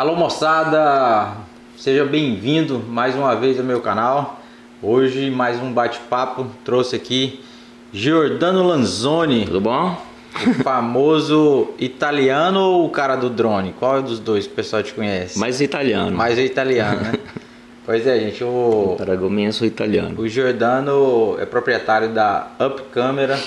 Alô moçada, seja bem-vindo mais uma vez ao meu canal. Hoje mais um bate-papo, trouxe aqui Giordano Lanzoni. Tudo bom? O famoso italiano ou o cara do drone? Qual é dos dois que o pessoal te conhece? Mais italiano. Mais é italiano, né? pois é, gente, o... Paragominha sou italiano. O Giordano é proprietário da Up Camera,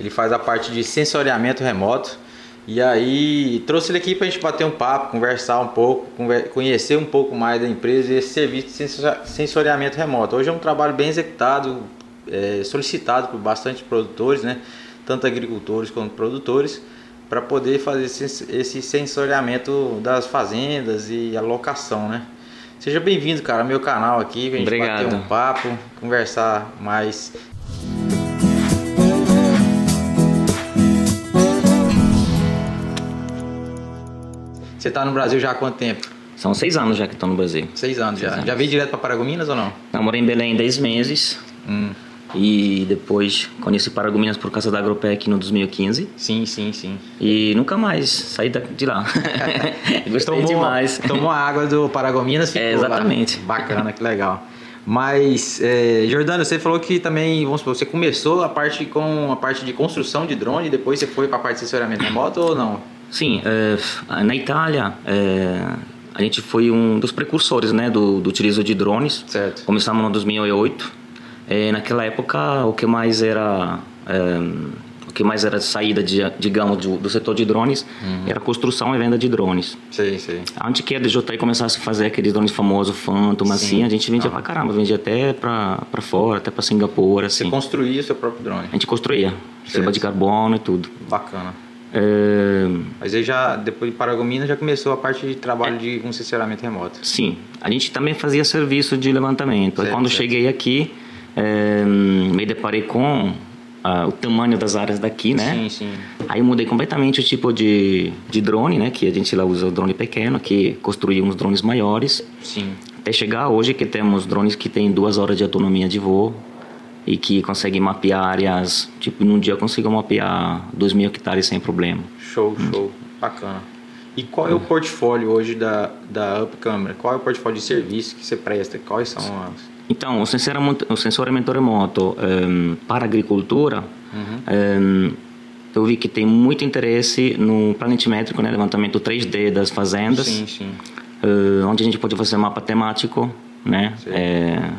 ele faz a parte de sensoriamento remoto. E aí trouxe ele aqui para a gente bater um papo, conversar um pouco, conhecer um pouco mais da empresa e esse serviço de sensoriamento remoto. Hoje é um trabalho bem executado, é, solicitado por bastante produtores, né? tanto agricultores quanto produtores, para poder fazer esse sensoriamento das fazendas e alocação. Né? Seja bem-vindo, cara, ao meu canal aqui, a gente Obrigado. bater um papo, conversar mais Você está no Brasil já há quanto tempo? São seis anos já que estou no Brasil. Seis anos seis já. Anos. Já veio direto para Paragominas ou não? Eu morei em Belém dez meses. Hum. E depois conheci Paragominas por causa da Agropec no 2015. Sim, sim, sim. E nunca mais saí de lá. Gostei tomou, demais. Tomou a água do Paragominas ficou É, exatamente. Lá. Bacana, que legal. Mas, é, Jordano, você falou que também, vamos supor, você começou a parte com a parte de construção de drone, depois você foi para a parte de sensoramento remoto ou não? Sim, é, na Itália é, a gente foi um dos precursores né, do, do utilizo de drones. Certo. Começamos no 2008. É, naquela época o que mais era é, o que mais era saída de, digamos do, do setor de drones uhum. era construção e venda de drones. Sim, sim. Antes que a DJI começasse a fazer aqueles drones famosos, Phantom, sim. assim, a gente vendia ah. pra caramba, vendia até pra, pra fora, até pra Singapura, assim. Você construía seu próprio drone? A gente construía, fibra de carbono e tudo. Bacana. É... Mas aí já, depois de Paragominas, já começou a parte de trabalho é... de concessionamento remoto. Sim, a gente também fazia serviço de levantamento. Certo, quando certo. cheguei aqui, é, me deparei com uh, o tamanho das áreas daqui, né? Sim, sim. Aí eu mudei completamente o tipo de, de drone, né? Que a gente lá usa o drone pequeno, que construímos drones maiores. Sim. Até chegar hoje que temos drones que têm duas horas de autonomia de voo e que conseguem mapear áreas, tipo, num dia eu consigo mapear 2 mil hectares sem problema. Show, show. Hum. Bacana. E qual é o portfólio hoje da, da Up Camera? Qual é o portfólio de serviço que você presta? Quais são as... Então, o sensoramento, o sensoramento remoto um, para agricultura, uhum. um, eu vi que tem muito interesse no planimétrico, né, levantamento 3D das fazendas, sim, sim. Uh, onde a gente pode fazer mapa temático, né, é,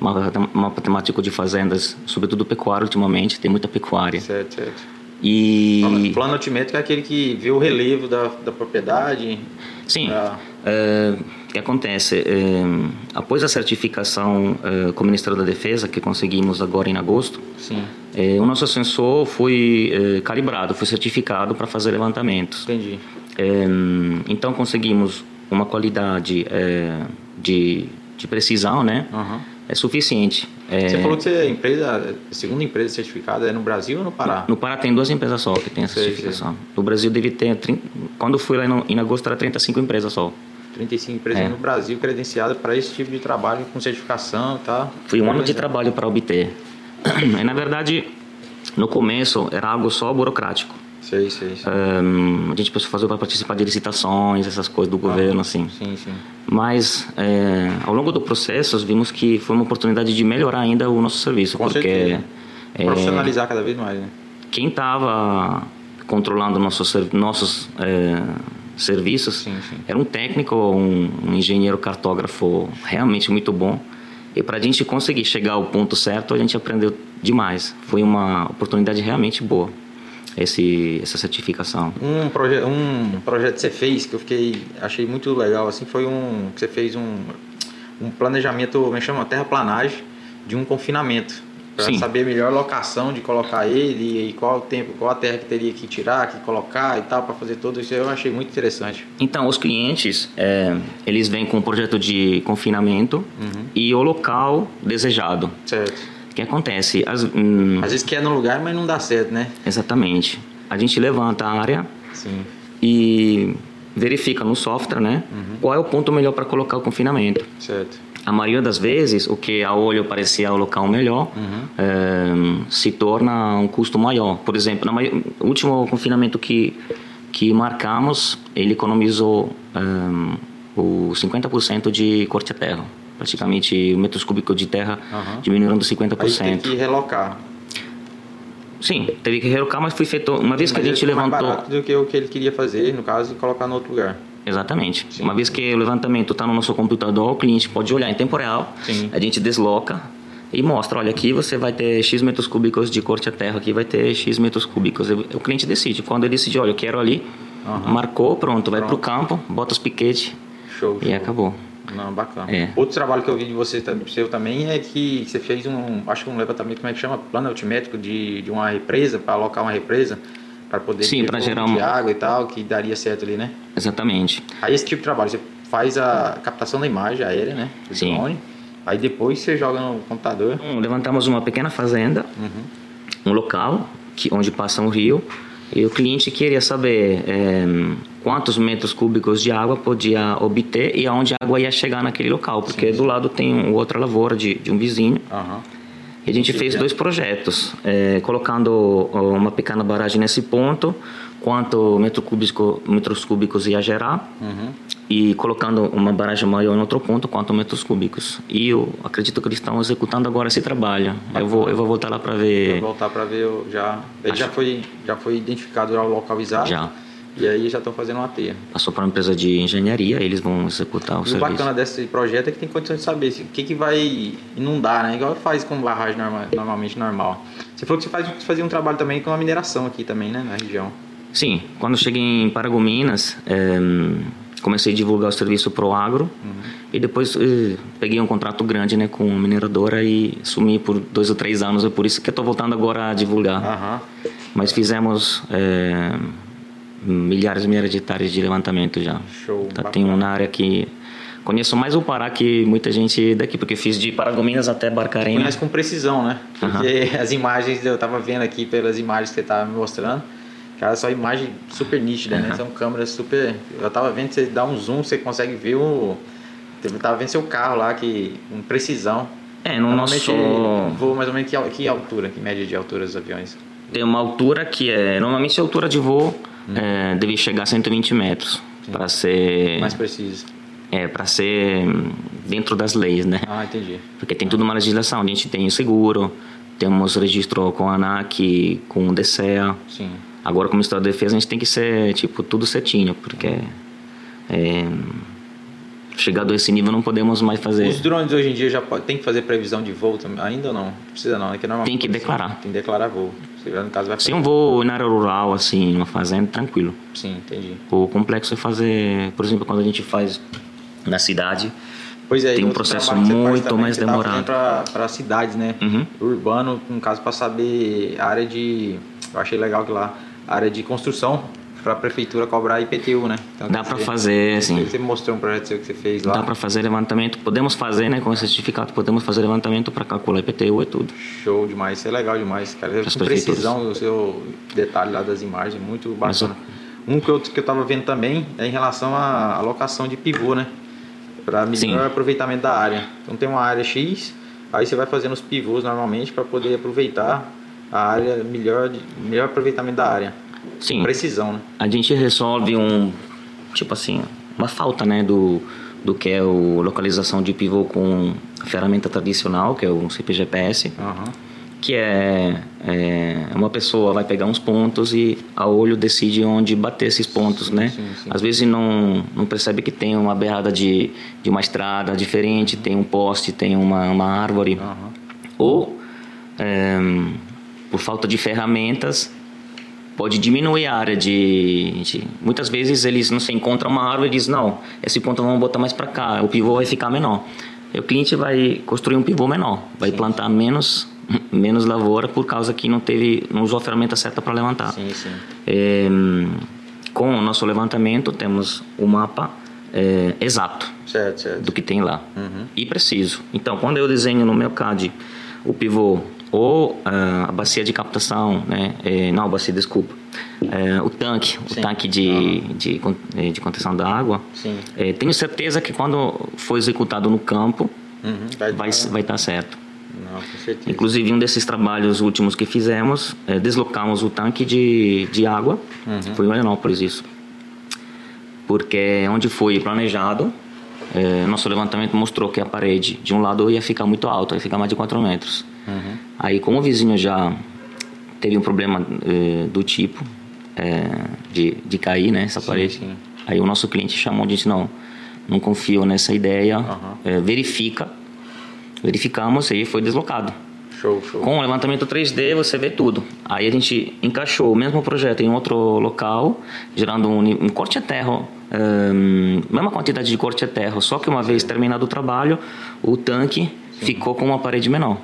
mapa, mapa temático de fazendas, sobretudo pecuária ultimamente, tem muita pecuária. Certo, certo. E... O plano altimétrico é aquele que vê o relevo da, da propriedade. Sim. Da... É, o que acontece? É, após a certificação é, com o Ministério da Defesa, que conseguimos agora em agosto, Sim. É, o nosso sensor foi é, calibrado, foi certificado para fazer levantamentos. Entendi. É, então conseguimos uma qualidade de, de precisão, né? Uhum. É suficiente. Você falou que você é empresa, a segunda empresa certificada é no Brasil ou no Pará? No Pará tem duas empresas só que tem essa certificação. No Brasil deve ter, quando fui lá em agosto era 35 empresas só. 35 empresas é. no Brasil credenciadas para esse tipo de trabalho com certificação e tá? Foi um ano de trabalho para obter. E, na verdade, no começo era algo só burocrático. Sei, sei, sei. Um, a gente precisou fazer para participar de licitações, essas coisas do ah, governo, assim. Sim, sim. Mas, é, ao longo do processo, vimos que foi uma oportunidade de melhorar ainda o nosso serviço. Com porque certeza. É, Profissionalizar cada vez mais, né? Quem estava controlando nossos, nossos é, serviços sim, sim. era um técnico, um, um engenheiro cartógrafo realmente muito bom. E para a gente conseguir chegar ao ponto certo, a gente aprendeu demais. Foi uma oportunidade realmente boa esse, essa certificação. Um, proje um projeto que você fez que eu fiquei achei muito legal assim foi um que você fez um, um planejamento, como é chama, terraplanagem de um confinamento para saber a melhor locação de colocar ele e qual o tempo, qual a terra que teria que tirar, que colocar e tal para fazer tudo isso. Eu achei muito interessante. Então, os clientes é, eles vêm com um projeto de confinamento uhum. e o local desejado. Certo que acontece? As, hum, Às vezes quer no lugar, mas não dá certo, né? Exatamente. A gente levanta a área Sim. e verifica no software, né? Uhum. Qual é o ponto melhor para colocar o confinamento. Certo. A maioria das vezes, o que a olho parecia o local melhor, Uhum. eh, se torna um custo maior. Por exemplo, no o último confinamento que que marcamos, ele economizou eh, diminuiu 50% de corte a terra. Praticamente metros cúbicos de terra Aham. diminuindo Aí tem 50%. que relocar. Sim, teve que relocar, mas foi feito uma vez que a gente ficou mais levantou. barato do que o que ele queria fazer, no caso, e colocar no outro lugar. Exatamente. Uma vez que o levantamento está no nosso computador, o cliente pode olhar em tempo real, Sim. a gente desloca e mostra, olha, aqui você vai ter X metros cúbicos de corte a terra, aqui vai ter X metros cúbicos. O cliente decide. Quando ele decide, olha, eu quero ali, Aham. marcou, pronto, vai Pronto. pro campo, bota os piquetes Show, e show. acabou. Não, bacana. É. Outro trabalho que eu vi de você seu também é que você fez um, acho que um levantamento, como é que chama? Plano altimétrico de, de uma represa, para alocar uma represa, para poder Sim, volume gerar água e tal, que daria certo ali, né? Exatamente. Aí esse tipo de trabalho, você faz a captação da imagem aérea, né? Do Sim. drone. Aí depois você joga no computador. Então, levantamos uma pequena fazenda, Uhum. um local que, onde passa um rio, e o cliente queria saber eh, quantos metros cúbicos de água podia obter e aonde a água ia chegar naquele local, porque do lado tem um, outra lavoura de, de um vizinho. Aham. E a gente fez dois projetos, eh, colocando uma pequena barragem nesse ponto, quanto metro cúbico, metros cúbicos ia gerar, Uhum. e colocando uma barragem maior em outro ponto, quanto metros cúbicos. E eu acredito que eles estão executando agora esse trabalho. Eu vou, eu vou voltar lá para Vou ver. voltar para ver já. Ele Acho- já foi, já foi identificado já o localizado. Já. E aí já estão fazendo uma teia. Passou para uma empresa de engenharia, eles vão executar o o serviço. bacana desse projeto é que tem condições de saber o que, que vai inundar, né? Igual faz com barragem norma- normalmente normal. Você falou que você faz, fazia um trabalho também com a mineração aqui também, né? Na região. Sim, quando eu cheguei em Paragominas, eh, comecei a divulgar o serviço pro agro e depois eh, peguei um contrato grande né, com a mineradora e sumi por dois ou três anos. É por isso que eu estou voltando agora a divulgar. Aham. Mas fizemos eh, milhares e milhares de hectares de levantamento já. Show, Tá, tem uma área que conheço mais o Pará que muita gente daqui, porque fiz de Paragominas até Barcarena. Conhece com precisão, né? Porque as imagens, eu tava vendo aqui pelas imagens que você tava me mostrando, cara, só imagem super nítida, né? São câmeras super. Eu tava vendo, você dá um zoom, você consegue ver o. Eu tava vendo seu carro lá, que com precisão. É, no Normalmente nosso mais ou menos que, que altura, que média de altura dos aviões? tem uma altura que é normalmente a altura de voo é, deve chegar a 120 metros para ser Mais preciso. é para ser dentro das leis, né? Ah, entendi. Porque tem tudo uma legislação. A gente tem o seguro, temos registro com a ANAC, com o DCEA. Sim. Agora, como Estado de Defesa, a gente tem que ser, tipo, tudo certinho, porque é, chegado a esse nível não podemos mais fazer. Os drones hoje em dia já pode, tem que fazer previsão de voo também? Ainda ou não? Não Precisa não, é que normalmente Tem que declarar. Tem que declarar voo. Você já no caso vai Se um voo na área rural, assim, numa fazenda, tranquilo. Sim, entendi. O complexo é fazer, por exemplo, quando a gente faz na cidade, Pois é, Tem um processo muito também, mais demorado. fazendo Para cidades, né? Uhum. Urbano, no caso, para saber a área de. Eu achei legal que lá, área de construção, para a prefeitura cobrar IPTU, né? Então, dá para fazer, assim, Você mostrou um projeto seu que você fez lá. dá para fazer levantamento. Podemos fazer, né, com esse certificado, podemos fazer levantamento para calcular IPTU e tudo. Show demais, isso é legal demais, cara. Pras Com precisão o seu detalhe lá das imagens, muito Mas bacana. Um que eu, que eu tava vendo também é em relação à alocação de pivô, né? Para melhor Sim. aproveitamento da área. Então tem uma área X, aí você vai fazendo os pivôs normalmente para poder aproveitar a área melhor, melhor aproveitamento da área. Sim. Precisão, né? A gente resolve um, tipo assim, uma falta, né, do, do que é localização de pivô com a ferramenta tradicional, que é o CPGPS, Aham. que é, é uma pessoa vai pegar uns pontos e a olho decide onde bater esses pontos, né? sim, sim. Às vezes não, não percebe que tem uma beirada de, de uma estrada diferente, tem um poste, tem uma, uma árvore. Aham. Ou, é, por falta de ferramentas, pode diminuir a área de, de- Muitas vezes eles não se encontram uma árvore e dizem, não, esse ponto vamos botar mais para cá, o pivô vai ficar menor. E o cliente vai construir um pivô menor, vai plantar menos, menos lavoura por causa que não teve, não usou a ferramenta certa para levantar. Sim, sim. É, com o nosso levantamento, temos o mapa é, exato Certo, certo. do que tem lá Uhum. e preciso. Então, quando eu desenho no meu CAD o pivô ou ah, a bacia de captação, né? É, não, bacia, desculpa. É, o tanque, Sim. o tanque de, de, eh, de contenção da água. É, tenho certeza que quando for executado no campo, Uhum. Vai, vai vai estar certo. Não. Inclusive, um desses trabalhos últimos que fizemos, é, deslocamos o tanque de, de água, Uhum. foi em Marianópolis isso. Porque onde foi planejado, é, nosso levantamento mostrou que a parede de um lado ia ficar muito alta, ia ficar mais de 4 metros. Uhum. Aí, como o vizinho já teve um problema é, do tipo é, de, de cair, né, essa sim, parede, sim. aí o nosso cliente chamou e disse, não, não confio nessa ideia, uhum. verifica. Verificamos e foi deslocado. Show, show. Com o levantamento 3D você vê tudo. Aí a gente encaixou o mesmo projeto em outro local, gerando um, um corte a terra, um, mesma quantidade de corte a terra, só que uma vez terminado o trabalho, o tanque Sim. ficou com uma parede menor.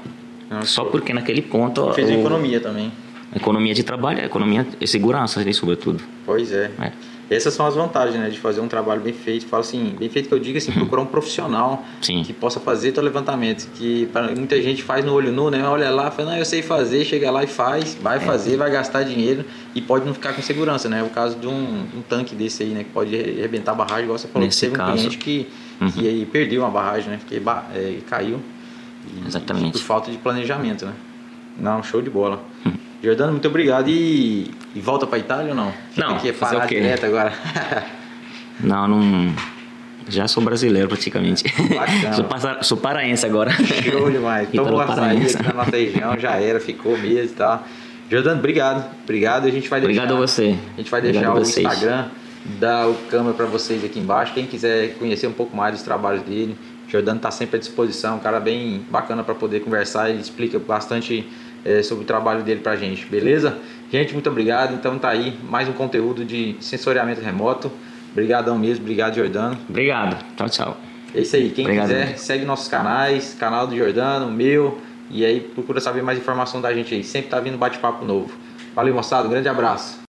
Só porque naquele ponto. Fez o, economia também. Economia de trabalho, economia e segurança, sobretudo. Pois é. é essas são as vantagens, né, de fazer um trabalho bem feito. Falo assim, bem feito que eu digo assim, procurar um profissional Sim. que possa fazer teu levantamento, que muita gente faz no olho nu, né? Olha lá, fala, não, eu sei fazer, chega lá e faz, vai é. fazer, vai gastar dinheiro e pode não ficar com segurança, né? O caso de um, um tanque desse aí, né, que pode arrebentar a barragem, igual você falou, Nesse teve caso, um cliente que, uhum. que aí perdeu uma barragem, né? Porque é, caiu. Exatamente. Por falta de planejamento, né? Não, show de bola. Uhum. Jordano, muito obrigado. E, e volta para Itália ou não? Fica não, aqui, parar direto agora. não, não. Já sou brasileiro praticamente. sou, para, sou paraense agora. Show demais. Então aqui na nossa região, já era, ficou mesmo e tá? tal. Jordano, obrigado. Obrigado. A gente vai deixar. Obrigado a você. A gente vai deixar o Instagram da câmera para vocês aqui embaixo. Quem quiser conhecer um pouco mais dos trabalhos dele, Jordano está sempre à disposição, um cara bem bacana para poder conversar. Ele explica bastante é, sobre o trabalho dele pra gente, beleza? Gente, muito obrigado. Então tá aí mais um conteúdo de sensoriamento remoto. Obrigadão mesmo, obrigado Jordano. Obrigado, tchau, tchau. É isso aí, quem obrigado, quiser, segue nossos canais, canal do Jordano, meu, e aí procura saber mais informação da gente aí. Sempre tá vindo bate-papo novo. Valeu, moçada, um grande abraço.